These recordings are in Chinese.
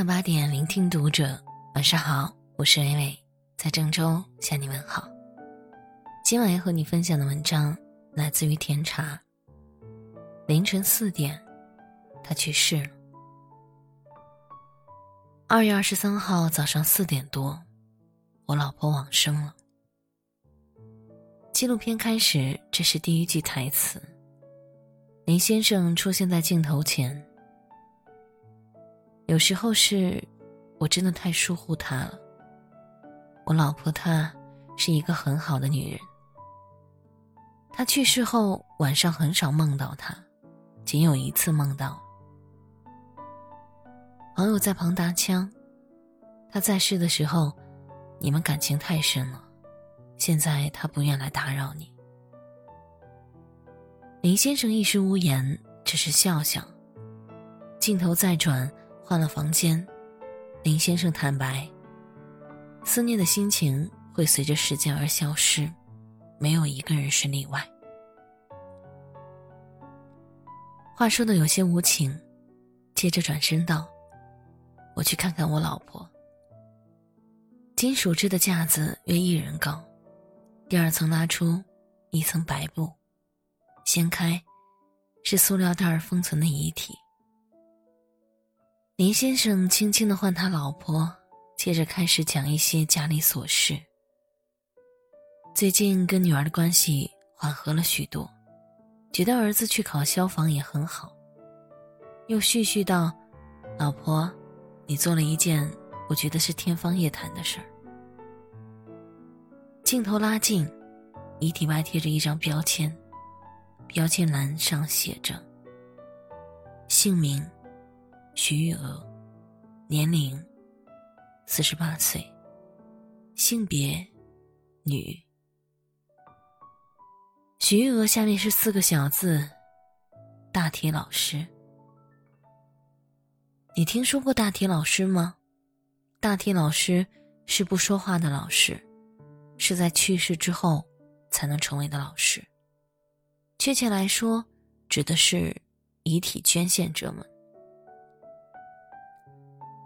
晚八点，聆听读者。晚上好，我是伟伟，在郑州向你问好。今晚要和你分享的文章来自于甜茶。凌晨四点，他去世了。二月二十三号早上四点多，我老婆往生了。纪录片开始，这是第一句台词。林先生出现在镜头前。有时候是，我真的太疏忽他了。我老婆她是一个很好的女人。她去世后，晚上很少梦到她，仅有一次梦到。朋友在旁搭腔：“他在世的时候，你们感情太深了，现在他不愿来打扰你。”林先生一时无言，只是笑笑。镜头再转。换了房间，林先生坦白：思念的心情会随着时间而消失，没有一个人是例外。话说的有些无情，接着转身道：“我去看看我老婆。”金属制的架子约一人高，第二层拉出一层白布，掀开，是塑料袋封存的遗体。林先生轻轻的唤他老婆，接着开始讲一些家里琐事。最近跟女儿的关系缓和了许多，觉得儿子去考消防也很好。又絮絮道：“老婆，你做了一件我觉得是天方夜谭的事儿。”镜头拉近，遗体外贴着一张标签，标签栏上写着：“姓名。”徐玉娥，年龄四十八岁，性别女。徐玉娥下面是四个小字：大体老师。你听说过大体老师吗？大体老师是不说话的老师，是在去世之后才能成为的老师。确切来说，指的是遗体捐献者们。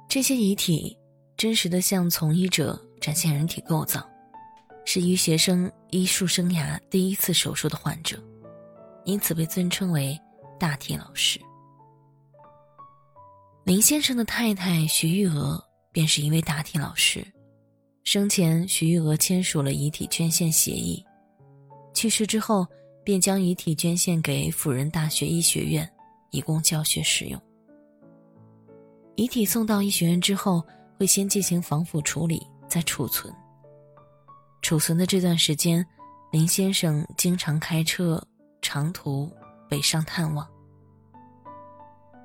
这些遗体真实的向从医者展现人体构造，是医学生医术生涯第一次手术的患者，因此被尊称为大体老师。林先生的太太徐玉娥便是一位大体老师，生前徐玉娥签署了遗体捐献协议，去世之后便将遗体捐献给辅仁大学医学院，以供教学使用。遗体送到医学院之后，会先进行防腐处理，再储存。储存的这段时间，林先生经常开车长途北上探望。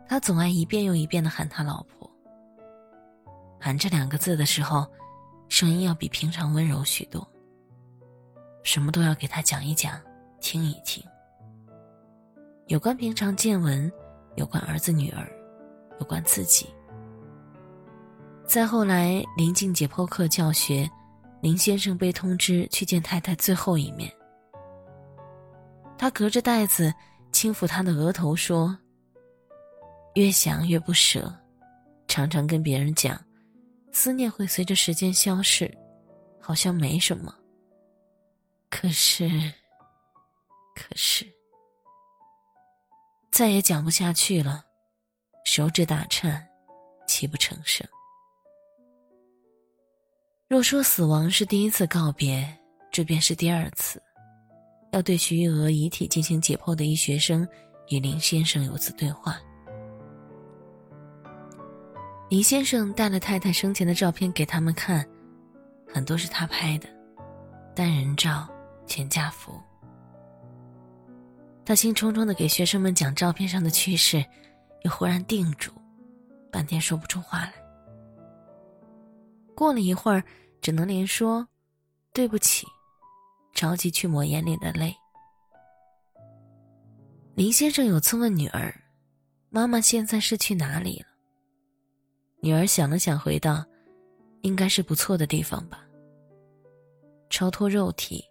他总爱一遍又一遍的喊他老婆。喊这两个字的时候，声音要比平常温柔许多。什么都要给他讲一讲，听一听。有关平常见闻，有关儿子女儿，有关自己。再后来，临近解剖课教学，林先生被通知去见太太最后一面。他隔着袋子轻抚她的额头，说：“越想越不舍，常常跟别人讲，思念会随着时间消逝，好像没什么。可是，可是，再也讲不下去了，手指打颤，泣不成声。”若说死亡是第一次告别，这便是第二次。要对徐玉娥遗体进行解剖的医学生与林先生有次对话。林先生带了太太生前的照片给他们看，很多是他拍的，单人照、全家福。他兴冲冲的给学生们讲照片上的趣事，又忽然定住，半天说不出话来。过了一会儿，只能连说：“对不起。”着急去抹眼里的泪。林先生有次问女儿：“妈妈现在是去哪里了？”女儿想了想，回道：“应该是不错的地方吧。超脱肉体，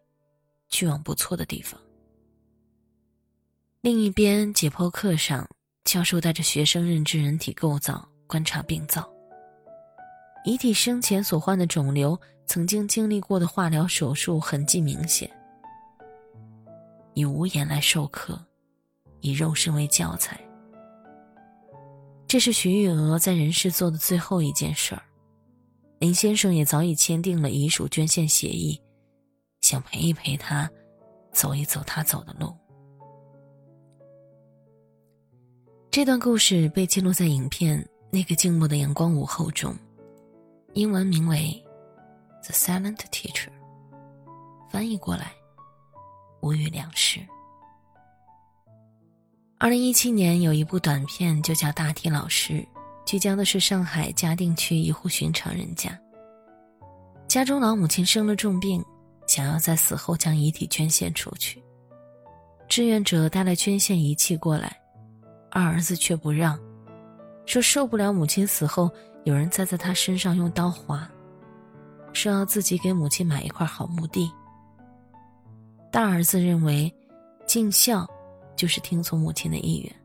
去往不错的地方。”另一边，解剖课上，教授带着学生认知人体构造，观察病灶。遗体生前所患的肿瘤，曾经经历过的化疗手术痕迹明显。以无言来授课，以肉身为教材。这是徐玉娥在人世做的最后一件事儿。林先生也早已签订了遗属捐献协议，想陪一陪他，走一走他走的路。这段故事被记录在影片《那个静默的阳光午后》中，英文名为《The Silent Teacher》，翻译过来无语两世。二零一七年有一部短片，就叫《大体老师》，聚焦的是上海嘉定区一户寻常人家。家中老母亲生了重病，想要在死后将遗体捐献出去。志愿者带来捐献仪器过来，二儿子却不让，说受不了母亲死后有人再在他身上用刀划，说要自己给母亲买一块好墓地。大儿子认为，尽孝。就是听从母亲的意愿。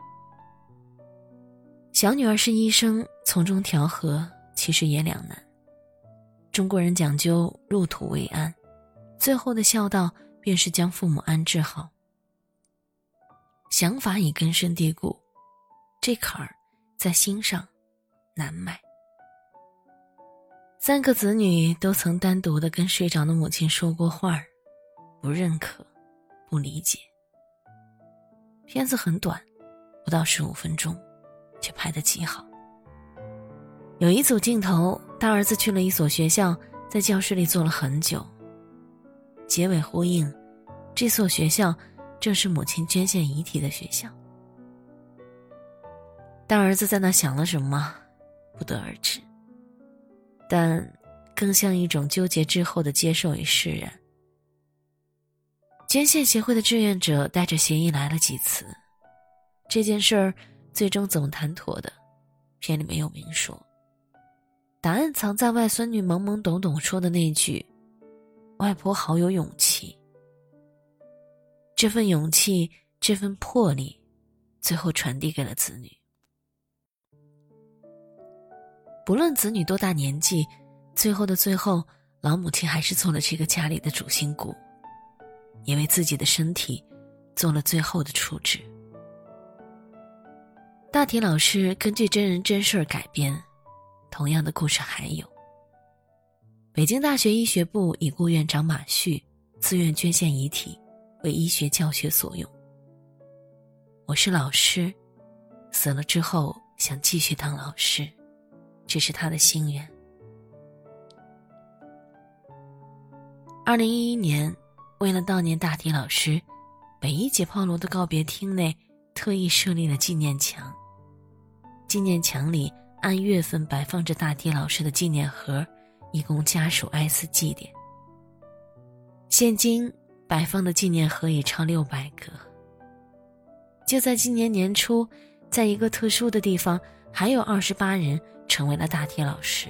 小女儿是医生，从中调和其实也两难。中国人讲究入土为安，最后的孝道便是将父母安置好。想法已根深蒂固，这坎儿在心上难迈。三个子女都曾单独的跟睡着的母亲说过话，不认可，不理解。片子很短，不到十五分钟，却拍得极好。有一组镜头，大儿子去了一所学校，在教室里坐了很久。结尾呼应，这所学校正是母亲捐献遗体的学校。大儿子在那想了什么，不得而知。但更像一种纠结之后的接受与释然。捐献协会的志愿者带着协议来了几次，这件事儿最终怎么谈妥的，片里没有明说。答案藏在外孙女懵懵懂懂说的那句：“外婆好有勇气。”这份勇气，这份魄力，最后传递给了子女。不论子女多大年纪，最后的最后，老母亲还是做了这个家里的主心骨。也为自己的身体做了最后的处置。大体老师根据真人真事儿改编，同样的故事还有。北京大学医学部已故院长马旭自愿捐献遗体，为医学教学所用。我是老师，死了之后想继续当老师，这是他的心愿。二零一一年。为了悼念大体老师，北一解剖楼的告别厅内特意设立了纪念墙。纪念墙里按月份摆放着大体老师的纪念盒，以供家属哀思祭奠。现今摆放的纪念盒已超六百个。就在今年年初，在一个特殊的地方，还有二十八人成为了大体老师。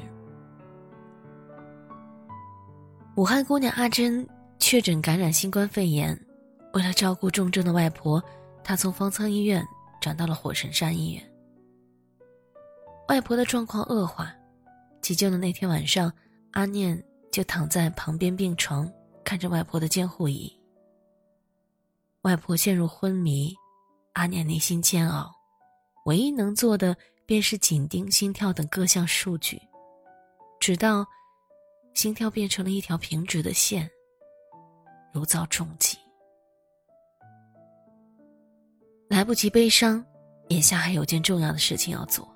武汉姑娘阿珍。确诊感染新冠肺炎，为了照顾重症的外婆，她从方舱医院转到了火神山医院。外婆的状况恶化，急救的那天晚上，阿念就躺在旁边病床，看着外婆的监护仪。外婆陷入昏迷，阿念内心煎熬，唯一能做的便是紧盯心跳等各项数据，直到心跳变成了一条平直的线。如遭重击，来不及悲伤，眼下还有件重要的事情要做。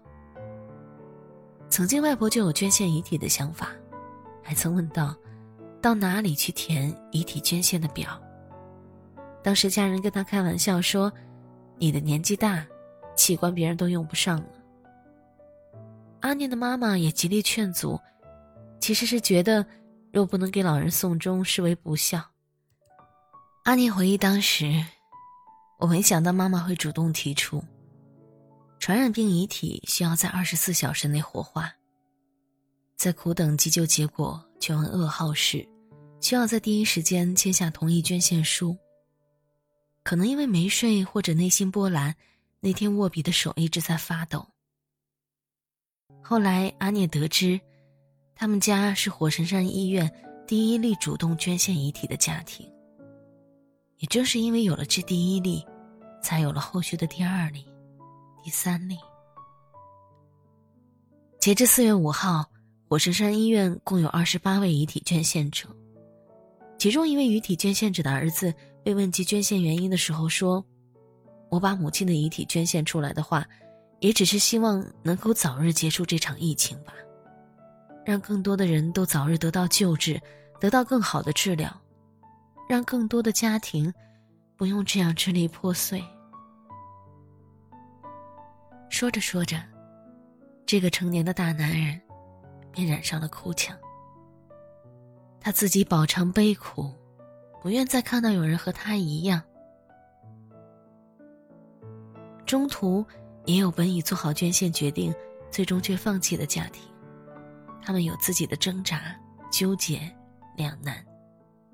曾经外婆就有捐献遗体的想法，还曾问到，到哪里去填遗体捐献的表？当时家人跟他开玩笑说：“你的年纪大，器官别人都用不上了。”阿念的妈妈也极力劝阻，其实是觉得，若不能给老人送终，视为不孝。阿念回忆当时，我没想到妈妈会主动提出。传染病遗体需要在二十四小时内火化，在苦等急救结果却闻噩耗时，需要在第一时间签下同意捐献书。可能因为没睡或者内心波澜，那天握笔的手一直在发抖。后来阿涅得知，他们家是火神山医院第一例主动捐献遗体的家庭。也正是因为有了这第一例，才有了后续的第二例、第三例。截至四月五号，火神山医院共有二十八位遗体捐献者，其中一位遗体捐献者的儿子被问及捐献原因的时候说：“我把母亲的遗体捐献出来的话，也只是希望能够早日结束这场疫情吧。”让更多的人都早日得到救治，得到更好的治疗，让更多的家庭不用这样支离破碎。说着说着，这个成年的大男人便染上了哭腔。他自己饱尝悲苦，不愿再看到有人和他一样。中途也有本已做好捐献决定，最终却放弃的家庭。他们有自己的挣扎、纠结、两难，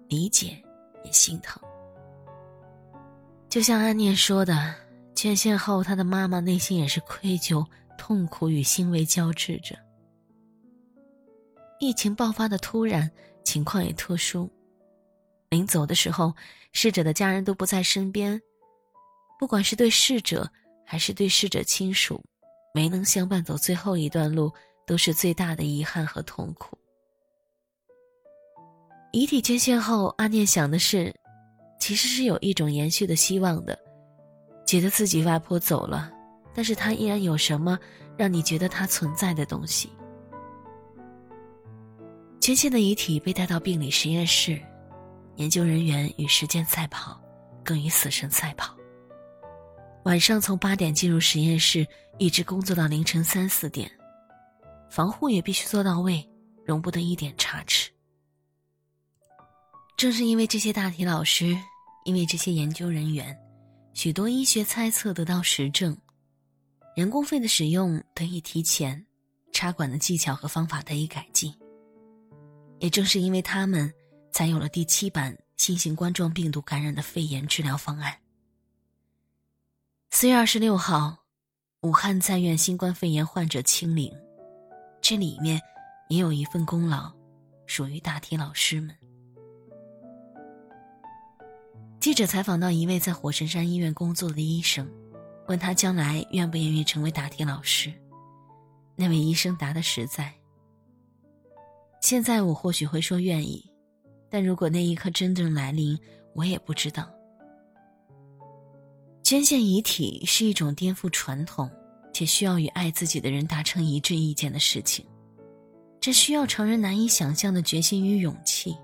理解也心疼。就像安念说的，捐献后，他的妈妈内心也是愧疚、痛苦与欣慰交织着。疫情爆发的突然，情况也特殊。临走的时候，逝者的家人都不在身边，不管是对逝者，还是对逝者亲属，没能相伴走最后一段路。都是最大的遗憾和痛苦。遗体捐献后，阿念想的是，其实是有一种延续的希望的，觉得自己外婆走了，但是她依然有什么让你觉得她存在的东西。捐献的遗体被带到病理实验室，研究人员与时间赛跑，更与死神赛跑。晚上从八点进入实验室，一直工作到凌晨三四点。防护也必须做到位，容不得一点差池。正是因为这些大体老师，因为这些研究人员，许多医学猜测得到实证，人工肺的使用得以提前，插管的技巧和方法得以改进。也正是因为他们，才有了第七版新型冠状病毒感染的肺炎治疗方案。四月二十六号，武汉在院新冠肺炎患者清零。这里面也有一份功劳，属于大体老师们。记者采访到一位在火神山医院工作的医生，问他将来愿不愿意成为答题老师。那位医生答的实在。现在我或许会说愿意，但如果那一刻真正来临，我也不知道。捐献遗体是一种颠覆传统。且需要与爱自己的人达成一致意见的事情，这需要常人难以想象的决心与勇气。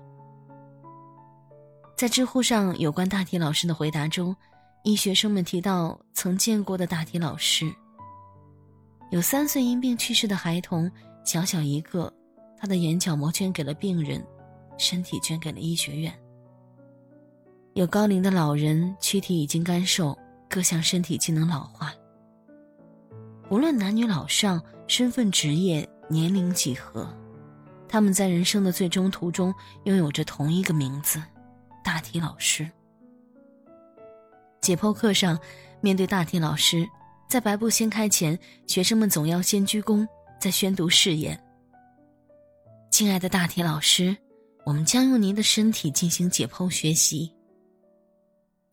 在知乎上有关大体老师的回答中，医学生们提到曾见过的大体老师：有三岁因病去世的孩童，小小一个，他的眼角膜捐给了病人，身体捐给了医学院；有高龄的老人，躯体已经干瘦，各项身体机能老化。无论男女老少、身份、职业、年龄几何，他们在人生的最终途中拥有着同一个名字——大体老师。解剖课上，面对大体老师，在白布掀开前，学生们总要先鞠躬，再宣读誓言。敬爱的大体老师，我们将用您的身体进行解剖学习。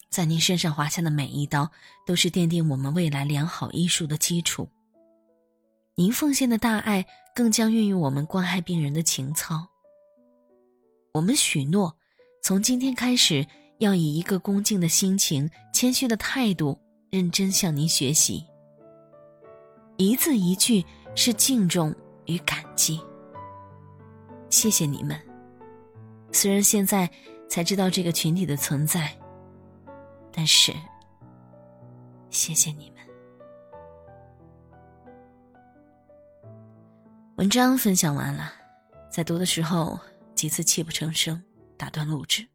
在您身上划下的每一刀，都是奠定我们未来良好医术的基础。您奉献的大爱，更将孕育我们关爱病人的情操。我们许诺，从今天开始，要以一个恭敬的心情、谦虚的态度，认真向您学习。一字一句是敬重与感激。谢谢你们。虽然现在才知道这个群体的存在。但是，谢谢你们。文章分享完了，在读的时候几次泣不成声，打断录制。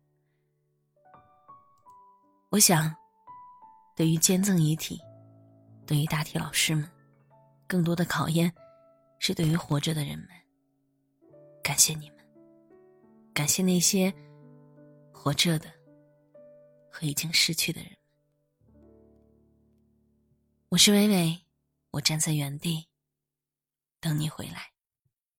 我想，对于捐赠遗体，对于大体老师们，更多的考验是对于活着的人们。感谢你们，感谢那些活着的。和已经失去的人，我是微微，我站在原地，等你回来。